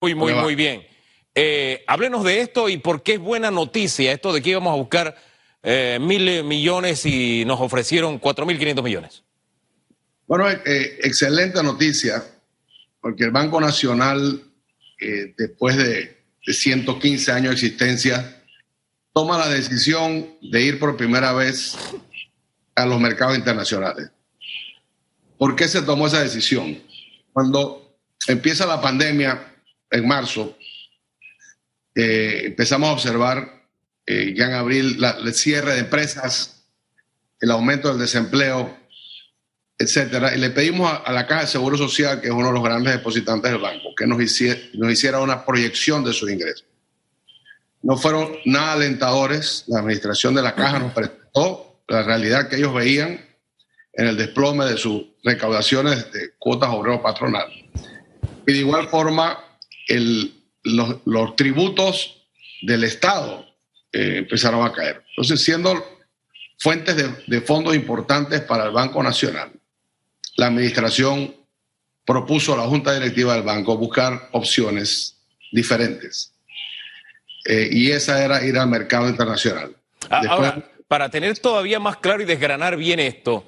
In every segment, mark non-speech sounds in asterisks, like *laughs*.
Muy, muy, muy bien. Eh, háblenos de esto y por qué es buena noticia esto de que íbamos a buscar eh, mil millones y nos ofrecieron cuatro mil quinientos millones. Bueno, eh, excelente noticia, porque el Banco Nacional, eh, después de, de 115 años de existencia, toma la decisión de ir por primera vez a los mercados internacionales. ¿Por qué se tomó esa decisión? Cuando empieza la pandemia en marzo, eh, empezamos a observar eh, ya en abril la- el cierre de empresas, el aumento del desempleo, etcétera. Y le pedimos a, a la Caja de Seguro Social, que es uno de los grandes depositantes del banco, que nos hiciera, nos hiciera una proyección de sus ingresos. No fueron nada alentadores. La administración de la Caja nos presentó la realidad que ellos veían en el desplome de sus recaudaciones de cuotas obrero patronal. Y de igual forma, el- los, los tributos del Estado eh, empezaron a caer. Entonces, siendo fuentes de, de fondos importantes para el Banco Nacional, la administración propuso a la Junta Directiva del Banco buscar opciones diferentes. Eh, y esa era ir al mercado internacional. Ah, Después- Ahora, para tener todavía más claro y desgranar bien esto,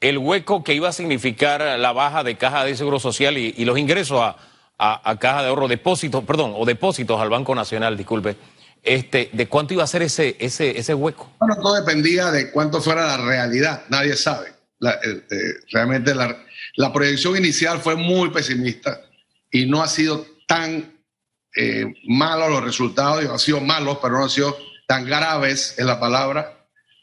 el hueco que iba a significar la baja de caja de seguro social y, y los ingresos a, a- caja de ahorro depósitos, perdón, o depósitos al Banco Nacional, disculpe, este, ¿de cuánto iba a ser ese, ese, ese hueco? Bueno, todo dependía de cuánto fuera la realidad, nadie sabe. Eh, eh, realmente la, la proyección inicial fue muy pesimista y no ha sido tan eh, malos los resultados, han sido malos, pero no han sido tan graves en la palabra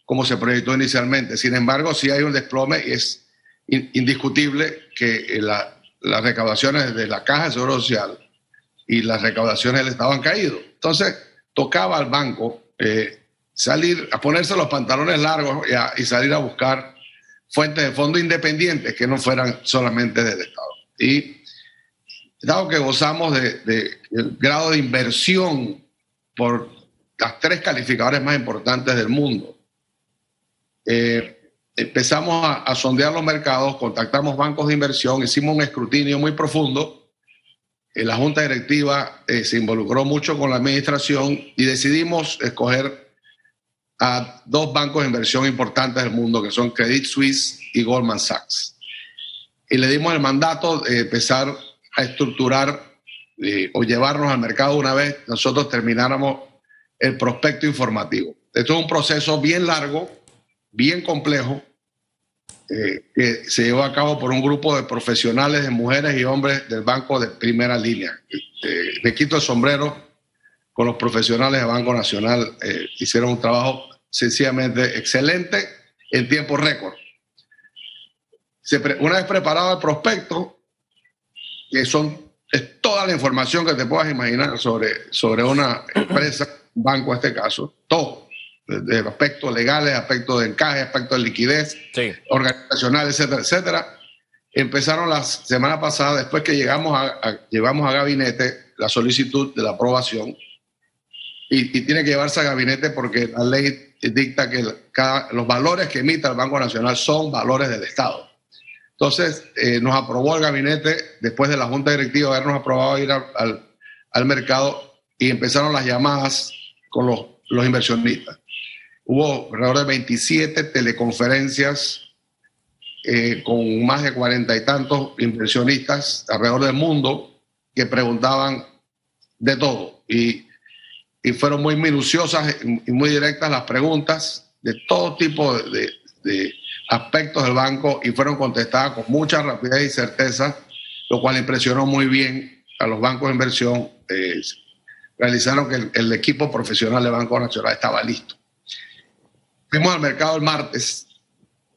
como se proyectó inicialmente. Sin embargo, sí hay un desplome y es in- indiscutible que eh, la- las recaudaciones de la Caja de Seguro Social y las recaudaciones del Estado han caído. Entonces, tocaba al banco eh, salir a ponerse los pantalones largos y, salir a buscar fuentes de fondos independientes que no fueran solamente del Estado. Y dado que gozamos de, de grado de inversión por las tres calificadores más importantes del mundo, eh, empezamos a, a sondear los mercados, contactamos bancos de inversión, hicimos un escrutinio muy profundo. Eh, la junta directiva eh, se involucró mucho con la administración y decidimos escoger a dos bancos de inversión importantes del mundo, que son Credit Suisse y Goldman Sachs. Y le dimos el mandato de empezar a estructurar eh, o llevarnos al mercado una vez nosotros termináramos el prospecto informativo. Esto es un proceso bien largo, bien complejo, eh, que se llevó a cabo por un grupo de profesionales, de mujeres y hombres del banco de primera línea. Eh, me quito el sombrero con los profesionales del Banco Nacional. eh, hicieron un trabajo sencillamente excelente en tiempo récord. Una vez preparado el prospecto, que son es toda la información que te puedas imaginar sobre, sobre una empresa, banco en este caso, todo, aspectos legales, aspectos de encaje, aspectos de liquidez, Sí. organizacional, etcétera, etcétera. Empezaron la semana pasada, después que llegamos a, a- llevamos a gabinete la solicitud de la aprobación y, y tiene que llevarse a gabinete porque la ley dicta que cada- los valores que emita el Banco Nacional son valores del Estado. Entonces, eh, nos aprobó el gabinete después de la Junta Directiva habernos aprobado ir al, al- al mercado y empezaron las llamadas con los, los inversionistas. Hubo alrededor de 27 teleconferencias eh, con más de cuarenta y tantos inversionistas alrededor del mundo que preguntaban de todo. Y, fueron muy minuciosas y muy directas las preguntas de todo tipo de, de- aspectos del banco y fueron contestadas con mucha rapidez y certeza, lo cual impresionó muy bien a los bancos de inversión. eh, realizaron que el equipo profesional del Banco Nacional estaba listo. Fuimos al mercado el martes,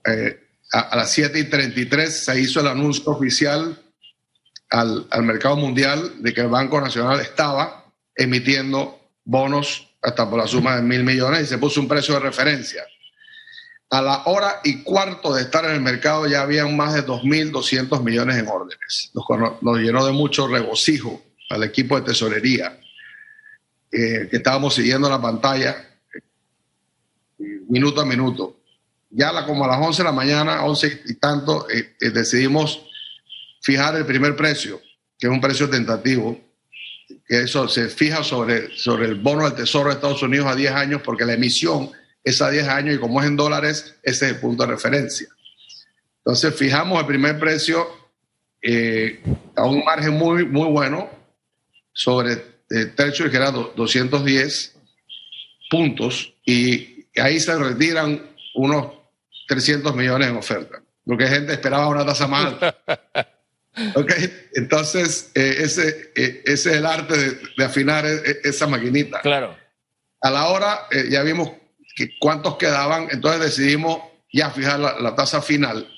eh, a, las 7 y 33 se hizo el anuncio oficial al, al mercado mundial de que el Banco Nacional estaba emitiendo bonos hasta por la suma de mil millones y se puso un precio de referencia. A la hora y cuarto de estar en el mercado ya habían más de 2.200 millones en órdenes. Nos, nos llenó de mucho regocijo al equipo de tesorería eh, que estábamos siguiendo la pantalla minuto a minuto. Ya como a las 11 de la mañana, 11 y tanto, eh, eh, decidimos fijar el primer precio, que es un precio tentativo, que eso se fija sobre, sobre el bono del Tesoro de Estados Unidos a 10 años, porque la emisión es a 10 años y como es en dólares, ese es el punto de referencia. Entonces fijamos el primer precio eh, a un margen muy, muy bueno sobre el techo que era 210 puntos y ahí se retiran unos 300 millones en oferta, porque gente esperaba una tasa más alta. *laughs* Okay. Entonces, eh, ese, eh, ese, es el arte de, afinar e, e, esa maquinita. Claro. A la hora, eh, ya vimos que cuántos quedaban, entonces decidimos ya fijar la, tasa final,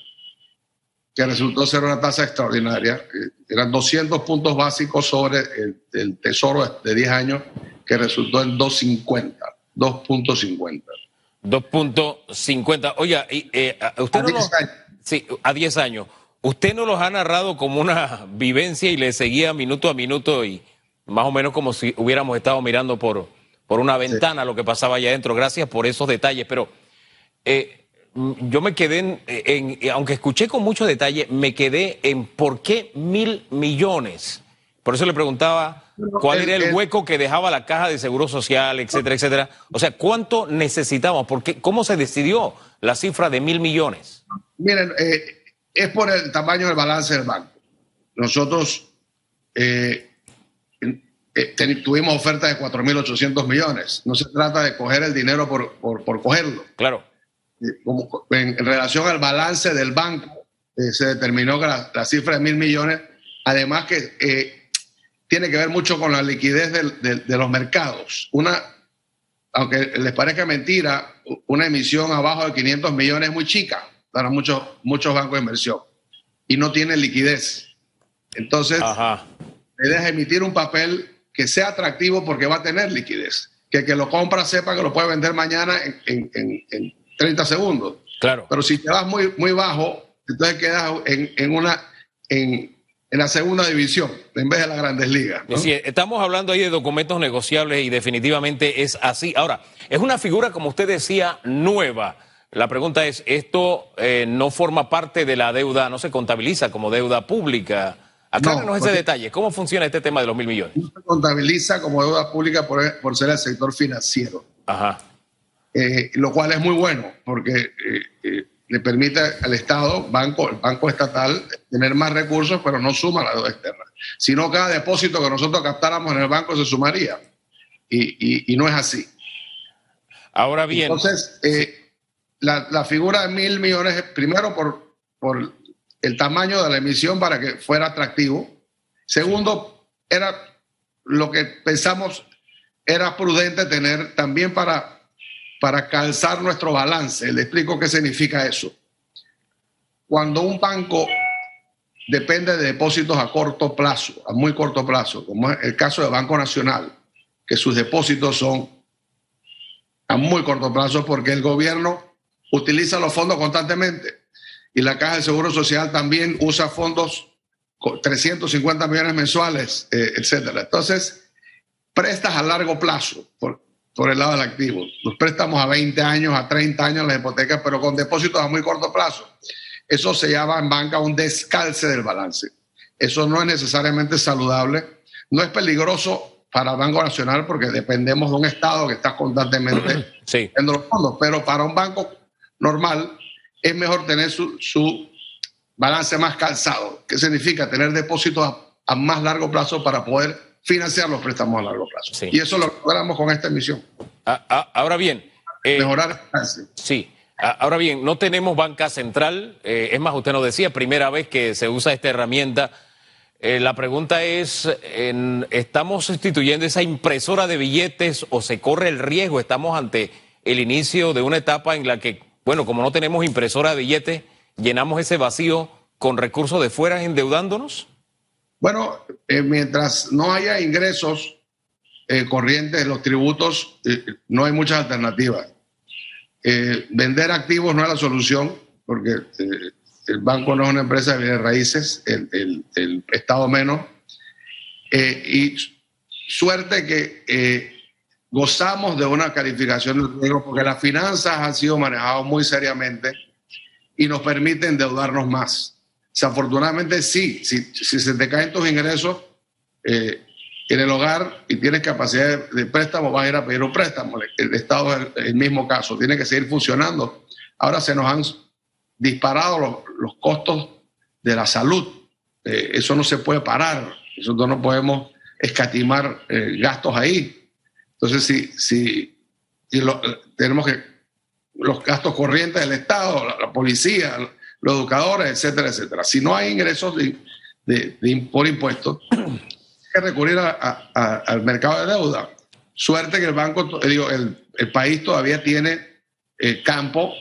que resultó ser una tasa extraordinaria. eran 200 puntos básicos sobre el, el tesoro de 10 años, que resultó en 250, 2.50. 2.50. Oiga, usted a no 10 años. Sí, a 10 años. Usted nos los ha narrado como una *laughs* vivencia y le seguía minuto a minuto y más o menos como si hubiéramos estado mirando por, por una ventana lo que pasaba allá adentro. Gracias por esos detalles, pero eh, yo me quedé en, aunque escuché con mucho detalle, me quedé en por qué mil millones. Por eso le preguntaba cuál era el hueco que dejaba la caja de seguro social, etcétera, etcétera. O sea, ¿cuánto necesitamos? ¿Cómo se decidió la cifra de mil millones? Miren, eh, es por el tamaño del balance del banco. Nosotros eh, eh, tuvimos ofertas de 4.800 millones. No se trata de coger el dinero por, por, cogerlo. Claro. Como, en, relación al balance del banco, se determinó que la, cifra de mil millones, además que tiene que ver mucho con la liquidez de los mercados. Una, aunque les parezca mentira, una emisión abajo de 500 millones es muy chica para muchos, muchos bancos de inversión y no tiene liquidez. Entonces, la idea es emitir un papel que sea atractivo porque va a tener liquidez. Que el que lo compra sepa que lo puede vender mañana en, en, 30 segundos. Claro. Pero si te vas muy, muy bajo, entonces quedas en, una, en, la segunda división en vez de las grandes ligas. estamos hablando ahí de documentos negociables y definitivamente es así. Ahora, es una figura, como usted decía, nueva la pregunta es, ¿esto eh, no forma parte de la deuda, no se contabiliza como deuda pública? Acláranos ese detalle. ¿Cómo funciona este tema de los mil millones? No se contabiliza como deuda pública por, ser el sector financiero. Ajá. Eh, lo cual es muy bueno porque eh, le permite al Estado, banco, el banco estatal, tener más recursos, pero no suma la deuda externa. Si no, cada depósito que nosotros captáramos en el banco se sumaría. Y, no es así. Ahora bien. Entonces, la, figura de mil millones, primero por, por el tamaño de la emisión para que fuera atractivo. Segundo, era lo que pensamos era prudente tener también para, para calzar nuestro balance. Le explico qué significa eso. Cuando un banco depende de depósitos a corto plazo, a muy corto plazo, como es el caso del Banco Nacional, que sus depósitos son a muy corto plazo porque el gobierno utiliza los fondos constantemente y la Caja de Seguro Social también usa fondos 350 millones mensuales, eh, etcétera. Entonces, prestas a largo plazo por el lado del activo. Los préstamos a 20 años, a 30 años las hipotecas, pero con depósitos a muy corto plazo. Eso se llama en banca un descalce del balance. Eso no es necesariamente saludable, no es peligroso para el Banco Nacional porque dependemos de un Estado que está constantemente *clears throat* sí. en los fondos, pero para un banco normal, es mejor tener su, balance más calzado. ¿Qué significa? Tener depósitos a, más largo plazo para poder financiar los préstamos a largo plazo. Y eso lo logramos con esta emisión. Ah, ah, ahora bien. Eh, Mejorar el Sí. Ah, ahora bien, no tenemos banca central. Eh, es más, usted nos decía, primera vez que se usa esta herramienta. Eh, la pregunta es, ¿estamos sustituyendo esa impresora de billetes o se corre el riesgo? Estamos ante el inicio de una etapa en la que bueno, como no tenemos impresora de billetes, llenamos ese vacío con recursos de fuera endeudándonos. Bueno, eh, mientras no haya ingresos eh, corrientes los tributos, eh, no hay muchas alternativas. vender activos no es la solución, porque el banco no es una empresa de raíces, el, Estado menos. y suerte que gozamos de una calificación de riesgo porque las finanzas han sido manejadas muy seriamente y nos permiten endeudarnos más. Desafortunadamente, sí, si, si se te caen tus ingresos, eh, en el hogar y tienes capacidad de préstamo, vas a ir a pedir un préstamo. El Estado es el mismo caso, tiene que seguir funcionando. Ahora se nos han disparado los, costos de la salud. Eh, eso no se puede parar. Nosotros no podemos escatimar eh, gastos ahí. Entonces, si, si, tenemos que los gastos corrientes del Estado, la, policía, los educadores, etcétera, etcétera. Si no hay ingresos de, de, por impuestos, que recurrir al mercado de deuda. Suerte que el banco, digo, el, el país todavía tiene eh, campo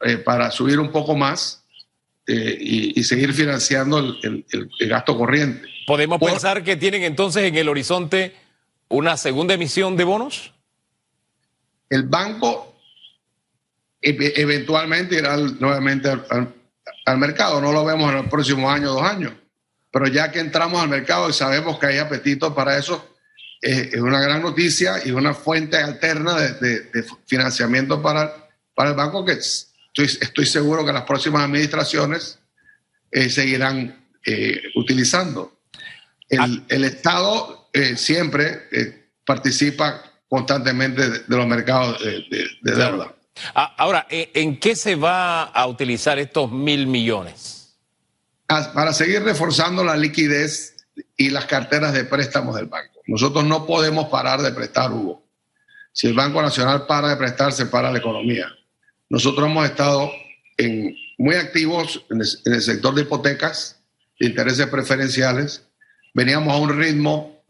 eh, para subir un poco más eh, y, seguir financiando el, el, gasto corriente. ¿Podemos pensar que tienen entonces en el horizonte una segunda emisión de bonos? El banco eventualmente irá nuevamente al, al mercado. No lo vemos en el próximo año, dos años pero ya que entramos al mercado y sabemos que hay apetito para eso, eh, es una gran noticia y una fuente alterna de, financiamiento para, para el banco que estoy, estoy seguro que las próximas administraciones eh, seguirán eh, utilizando. El, ah. el Estado siempre participa constantemente de, los mercados de, deuda. Ah, ahora, ¿en qué se va a utilizar estos mil millones? para seguir reforzando la liquidez y las carteras de préstamos del banco. Nosotros no podemos parar de prestar, Hugo. Si el Banco Nacional para de prestar, se para la economía. Nosotros hemos estado muy activos en el, sector de hipotecas, de intereses preferenciales. Veníamos a un ritmo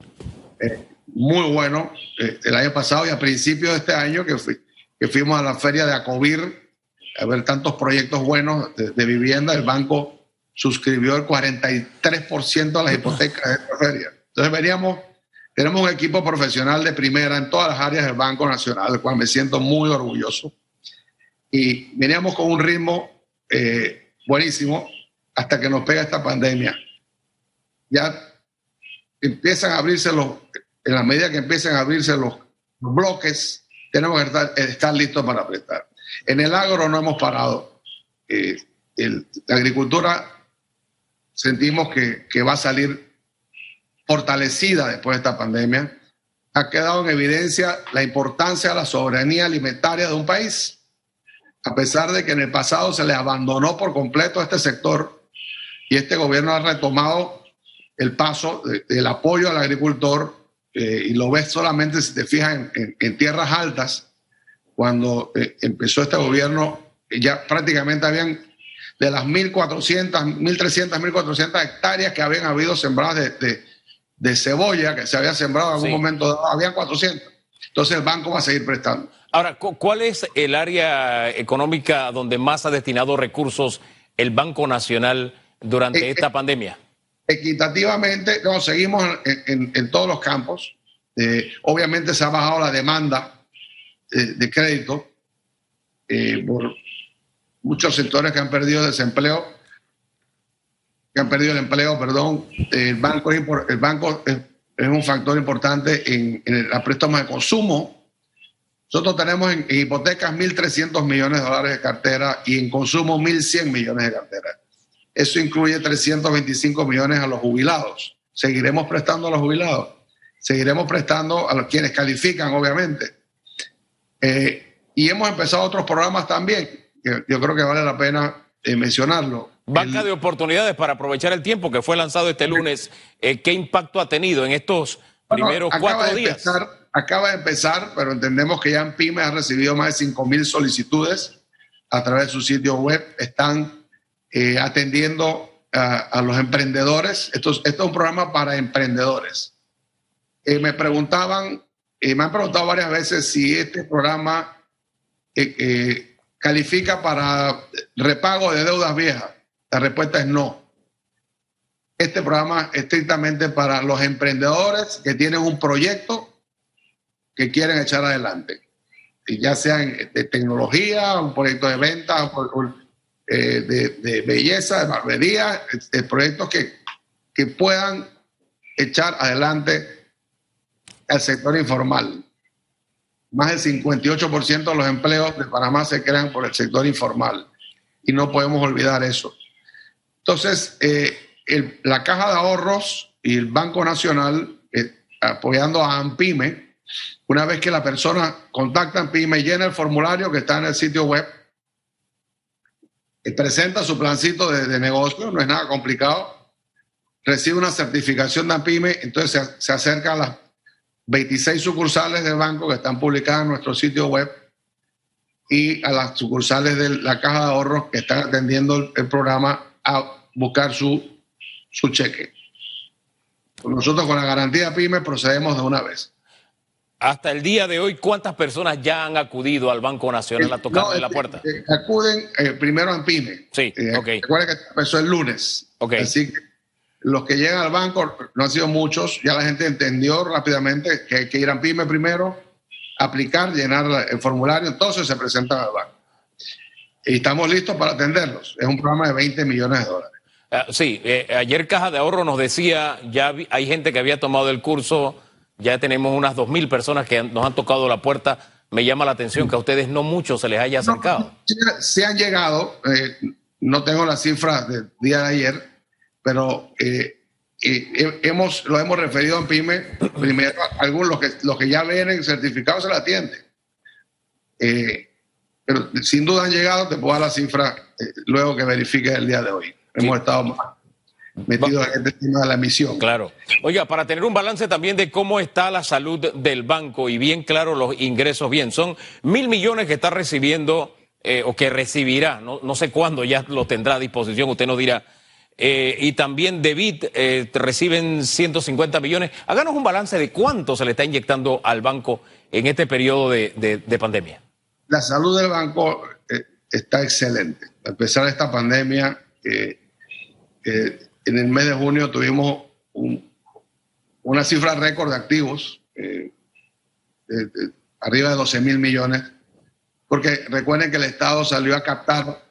eh, muy bueno eh, el año pasado y a principios de este año que, que fuimos a la feria de Acovir a ver tantos proyectos buenos de, de vivienda. El banco suscribió el 43% de las hipotecas de esta feria. Entonces veníamos, tenemos un equipo profesional de primera en todas las áreas del Banco Nacional, del cual me siento muy orgulloso. Y veníamos con un ritmo eh, buenísimo hasta que nos pega esta pandemia. Ya empiezan a abrirse los, en la medida que empiezan a abrirse los, bloques, tenemos que estar, listos para prestar. En el agro no hemos parado. Eh, la agricultura sentimos que, que va a salir fortalecida después de esta pandemia. Ha quedado en evidencia la importancia de la soberanía alimentaria de un país. A pesar de que en el pasado se le abandonó por completo a este sector y este gobierno ha retomado el paso del apoyo al agricultor eh, y lo ves solamente si te fijas en, tierras altas. Cuando eh, empezó este gobierno, ya prácticamente habían de las 1.400, 1.300, 1.400 hectáreas que habían habido sembradas de, de, cebolla, que se había sembrado en algún momento dado, habían 400. Entonces el banco va a seguir prestando. Ahora, ¿cuál es el área económica donde más ha destinado recursos el Banco Nacional durante eh, esta eh, pandemia? Equitativamente, no, seguimos en, todos los campos. Eh, obviamente se ha bajado la demanda de crédito por, muchos sectores que han perdido desempleo, que han perdido el empleo, perdón. El banco, el banco es, un factor importante en, en préstamo de consumo. Nosotros tenemos en, hipotecas 1.300 millones de dólares de cartera y en consumo 1.100 millones de cartera. Eso incluye 325 millones a los jubilados. Seguiremos prestando a los jubilados. Seguiremos prestando a los quienes califican, obviamente. Eh, y hemos empezado otros programas también yo creo que vale la pena eh, mencionarlo. Banca de oportunidades para aprovechar el tiempo que fue lanzado este lunes. Eh, ¿Qué impacto ha tenido en estos primeros cuatro días? acaba de empezar, pero entendemos que ya en PYME ha recibido más de 5 mil solicitudes a través de su sitio web. Están eh, atendiendo a, los emprendedores. Esto, es un programa para emprendedores. me preguntaban, me han preguntado varias veces si este programa califica para repago de deudas viejas? La respuesta es no. Este programa es estrictamente para los emprendedores que tienen un proyecto que quieren echar adelante, ya sea de tecnología, un proyecto de venta, eh, de, belleza, de barbería, proyectos que, que puedan echar adelante al sector informal más del 58% de los empleos de Panamá se crean por el sector informal y no podemos olvidar eso. Entonces, eh, la Caja de Ahorros y el Banco Nacional eh, apoyando a AMPIME. Una vez que la persona contacta a AMPIME, llena el formulario que está en el sitio web, presenta su plancito de, negocio, no es nada complicado, recibe una certificación de AMPIME, entonces se, acerca a las 26 sucursales del banco que están publicadas en nuestro sitio web y a las sucursales de la caja de ahorros que están atendiendo el, programa a buscar su, su cheque. Nosotros con la garantía PYME procedemos de una vez. Hasta el día de hoy, ¿cuántas personas ya han acudido al Banco Nacional a tocar la puerta? acuden eh, primero a PYME. Sí, eh, ok. Recuerda que empezó el lunes. Ok. Así que los que llegan al banco no han sido muchos. Ya la gente entendió rápidamente que hay que ir a PYME primero, aplicar, llenar el formulario, entonces se presentan al banco. Y estamos listos para atenderlos. Es un programa de 20 millones de dólares. Ah, sí, eh, ayer Caja de Ahorro nos decía, ya hay gente que había tomado el curso, ya tenemos unas 2.000 personas que nos han tocado la puerta. Me llama la atención que a ustedes no mucho se les haya acercado. se han llegado, eh, no tengo las cifras del día de ayer, pero eh, hemos, lo hemos referido en PYME. Primero, algunos, los que, los que ya vienen certificados se la atienden. pero sin duda han llegado, te puedo dar la cifra luego que verifique el día de hoy hemos estado metidos en este tema de la emisión. Claro. Oiga, para tener un balance también de cómo está la salud del banco y bien claro los ingresos, bien, son mil millones que está recibiendo eh, o que recibirá, no, no, sé cuándo ya lo tendrá a disposición, usted nos dirá. Eh, y también de BIT eh, reciben 150 millones. Háganos un balance de cuánto se le está inyectando al banco en este periodo de, de pandemia. La salud del banco está excelente. A pesar de esta pandemia, en el mes de junio tuvimos una cifra récord de activos, eh, arriba de 12 mil millones, porque recuerden que el Estado salió a captar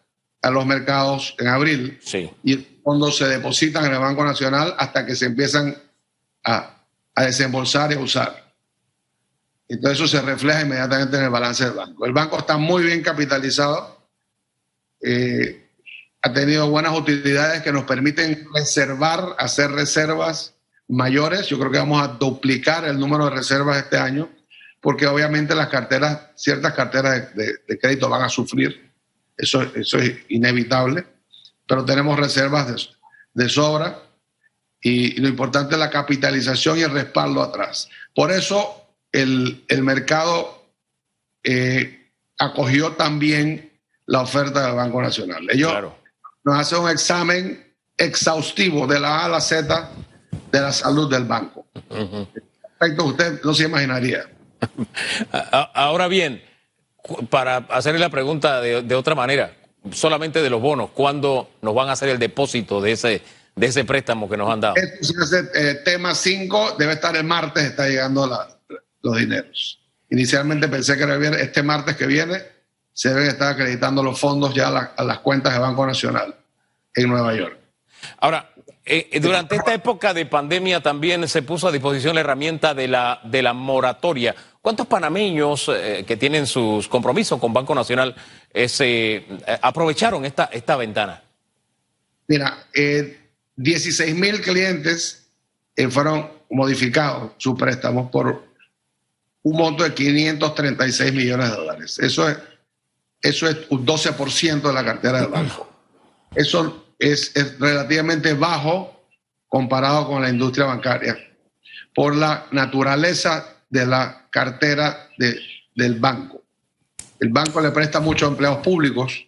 a los mercados en abril y los fondos se depositan en el Banco Nacional hasta que se empiezan a, desembolsar y a usar. Entonces eso se refleja inmediatamente en el balance del banco. El banco está muy bien capitalizado. Eh, ha tenido buenas utilidades que nos permiten reservar, hacer reservas mayores. Yo creo que vamos a duplicar el número de reservas este año, porque obviamente las carteras, ciertas carteras de, crédito van a sufrir. Eso, es inevitable. Pero tenemos reservas de, sobra y, lo importante es la capitalización y el respaldo atrás. Por eso el, mercado eh, acogió también la oferta del Banco Nacional. Ellos nos hace un examen exhaustivo de la A a la Z de la salud del banco. Perfecto, usted no se imaginaría. *laughs* Ahora bien, para hacerle la pregunta de, otra manera, solamente de los bonos, ¿cuándo nos van a hacer el depósito de ese, de ese préstamo que nos han dado? Ese, eh, tema 5 debe estar el martes, está llegando los dineros. Inicialmente pensé que era este martes que viene, se deben estar acreditando los fondos ya a, las cuentas del Banco Nacional en Nueva York. Ahora, eh, eh, durante esta época de pandemia también se puso a disposición la herramienta de la, de la moratoria. ¿Cuántos panameños eh, que tienen sus compromisos con Banco Nacional se, aprovecharon esta, esta ventana? Mira, 16 mil clientes fueron modificados sus préstamos por un monto de 536 millones de dólares. Eso es eso es un 12% de la cartera del banco. Eso es, relativamente bajo comparado con la industria bancaria por la naturaleza de la cartera del banco. El banco le presta muchos empleados públicos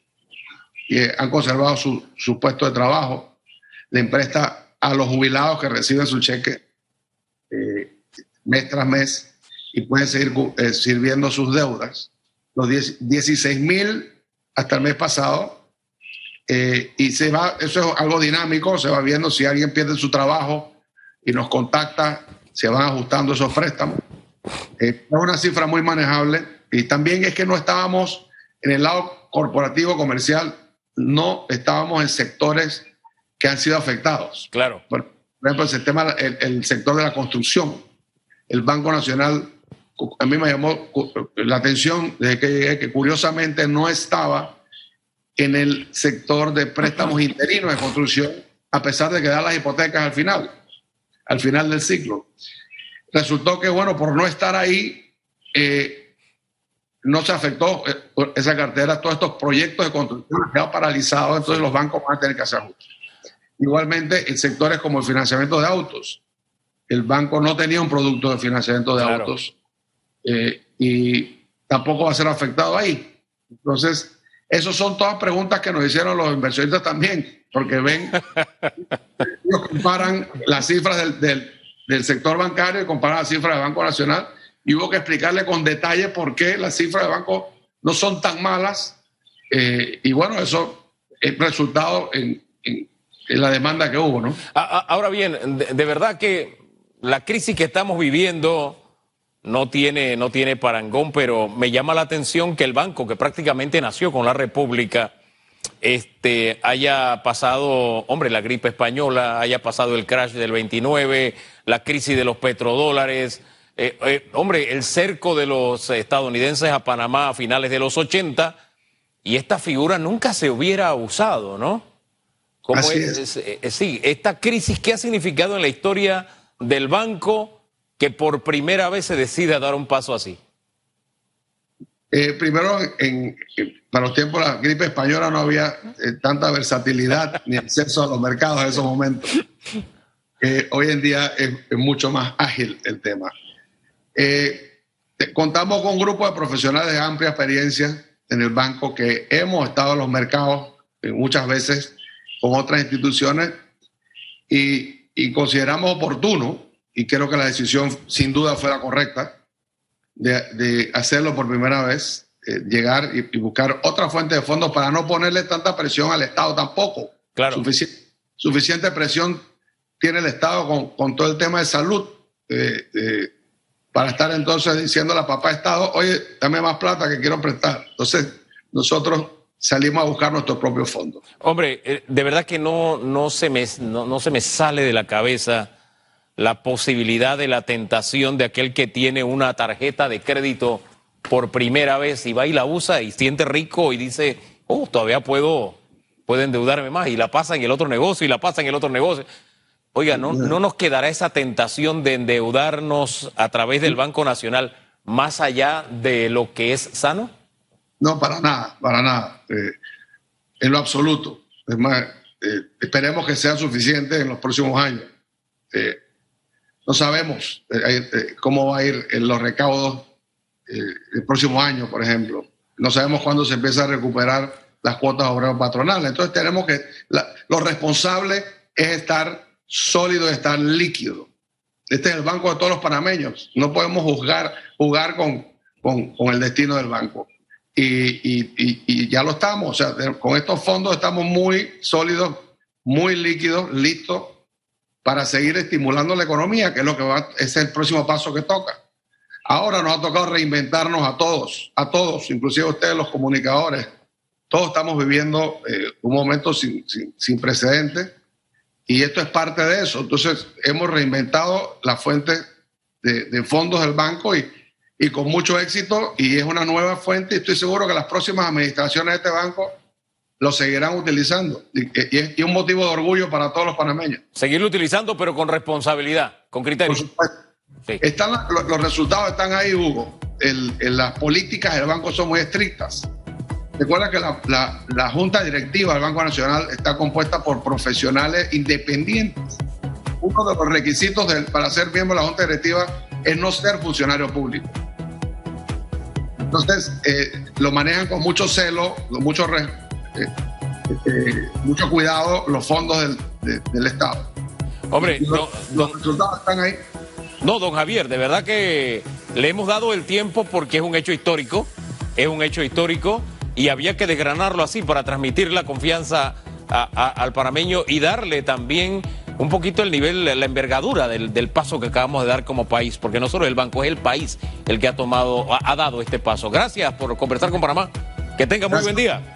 que han conservado su, su puesto de trabajo, le presta a los jubilados que reciben su cheque eh, mes tras mes y pueden seguir eh, sirviendo sus deudas los 16 mil hasta el mes pasado. Eh, y se va, eso es algo dinámico, se va viendo si alguien pierde su trabajo y nos contacta, se van ajustando esos préstamos. Eh, es una cifra muy manejable y también es que no estábamos en el lado corporativo comercial, no estábamos en sectores que han sido afectados. Claro. Por, ejemplo, el, tema, el sector de la construcción. El Banco Nacional a mí me llamó la atención desde que llegué que curiosamente no estaba en el sector de préstamos *laughs* interinos de construcción, a pesar de que da las hipotecas al final, al final del ciclo. resultó que, bueno, por no estar ahí, eh, no se afectó eh, esa cartera, todos estos proyectos de construcción han quedado paralizados, entonces los bancos van a tener que hacer ajustes. Igualmente, en sectores como el financiamiento de autos, el banco no tenía un producto de financiamiento de autos eh, y tampoco va a ser afectado ahí. Entonces, esas son todas preguntas que nos hicieron los inversionistas también, porque ven, *laughs* ellos comparan las cifras del, del, del, sector bancario y comparan las cifras del Banco Nacional y hubo que explicarle con detalle por qué las cifras del banco no son tan malas. Eh, y bueno, eso es resultado en, en, en, la demanda que hubo, ¿no? Ahora bien, de, de verdad que la crisis que estamos viviendo no tiene, no tiene parangón, pero me llama la atención que el banco, que prácticamente nació con la República, este, haya pasado, hombre, la gripe española, haya pasado el crash del 29, la crisis de los petrodólares, eh, eh, hombre, el cerco de los estadounidenses a Panamá a finales de los 80, y esta figura nunca se hubiera usado, ¿no? ¿Cómo Así es? eh, sí, esta crisis, ¿qué ha significado en la historia del banco? Que por primera vez se decide a dar un paso así? Eh, primero, en, para los tiempos de la gripe española no había eh, tanta versatilidad ni acceso a los mercados en esos momentos. Eh, hoy en día es, es, mucho más ágil el tema. Eh, contamos con un grupo de profesionales de amplia experiencia en el banco que hemos estado en los mercados eh, muchas veces con otras instituciones y, y consideramos oportuno y creo que la decisión sin duda fue la correcta de, de hacerlo por primera vez, eh, llegar y, y, buscar otra fuente de fondos para no ponerle tanta presión al Estado tampoco. Claro. Sufici suficiente presión tiene el Estado con, con todo el tema de salud eh, eh, para estar entonces diciendo a la papá Estado, oye, dame más plata que quiero prestar. Entonces, nosotros salimos a buscar nuestros propios fondos. Hombre, de verdad que no, no, se me, no, no se me sale de la cabeza la posibilidad de la tentación de aquel que tiene una tarjeta de crédito por primera vez y va y la usa y siente rico y dice, oh, todavía puedo, puedo endeudarme más y la pasa en el otro negocio y la pasa en el otro negocio. Oiga, ¿no, ¿no nos quedará esa tentación de endeudarnos a través del Banco Nacional más allá de lo que es sano? No, para nada, para nada. Eh, en lo absoluto. Es más, eh, esperemos que sea suficiente en los próximos años. Eh, no sabemos eh, eh, cómo va a ir los recaudos eh, el próximo año, por ejemplo. No sabemos cuándo se empieza a recuperar las cuotas obreros patronales. Entonces tenemos que, la, lo responsable es estar sólido, estar líquido. Este es el banco de todos los panameños. No podemos juzgar, jugar con, con, el destino del banco. Y, y, y, ya lo estamos. O sea, con estos fondos estamos muy sólidos, muy líquidos, listos para seguir estimulando la economía, que es lo que va, es el próximo paso que toca. Ahora nos ha tocado reinventarnos a todos, a todos, inclusive ustedes los comunicadores. Todos estamos viviendo eh, un momento sin, sin, sin, precedentes y esto es parte de eso. Entonces hemos reinventado la fuente de, de fondos del banco y, y, con mucho éxito y es una nueva fuente estoy seguro que las próximas administraciones de este banco lo seguirán utilizando. Y, y, un motivo de orgullo para todos los panameños. Seguirlo utilizando, pero con responsabilidad, con criterio. Por supuesto. Sí. Están, los, los, resultados están ahí, Hugo. El, el, las políticas del banco son muy estrictas. Recuerda que la, la, la, Junta Directiva del Banco Nacional está compuesta por profesionales independientes. Uno de los requisitos de, para ser miembro de la Junta Directiva es no ser funcionario público. Entonces, eh, lo manejan con mucho celo, con mucho eh, eh, mucho cuidado los fondos del, de, del Estado. Hombre, los, no, los don, resultados están ahí. No, don Javier, de verdad que le hemos dado el tiempo porque es un hecho histórico, es un hecho histórico y había que desgranarlo así para transmitir la confianza a, a, al panameño y darle también un poquito el nivel, la envergadura del, del, paso que acabamos de dar como país, porque no solo el banco, es el país el que ha tomado, ha, ha dado este paso. Gracias por conversar con Panamá. Que tenga muy Gracias. buen día.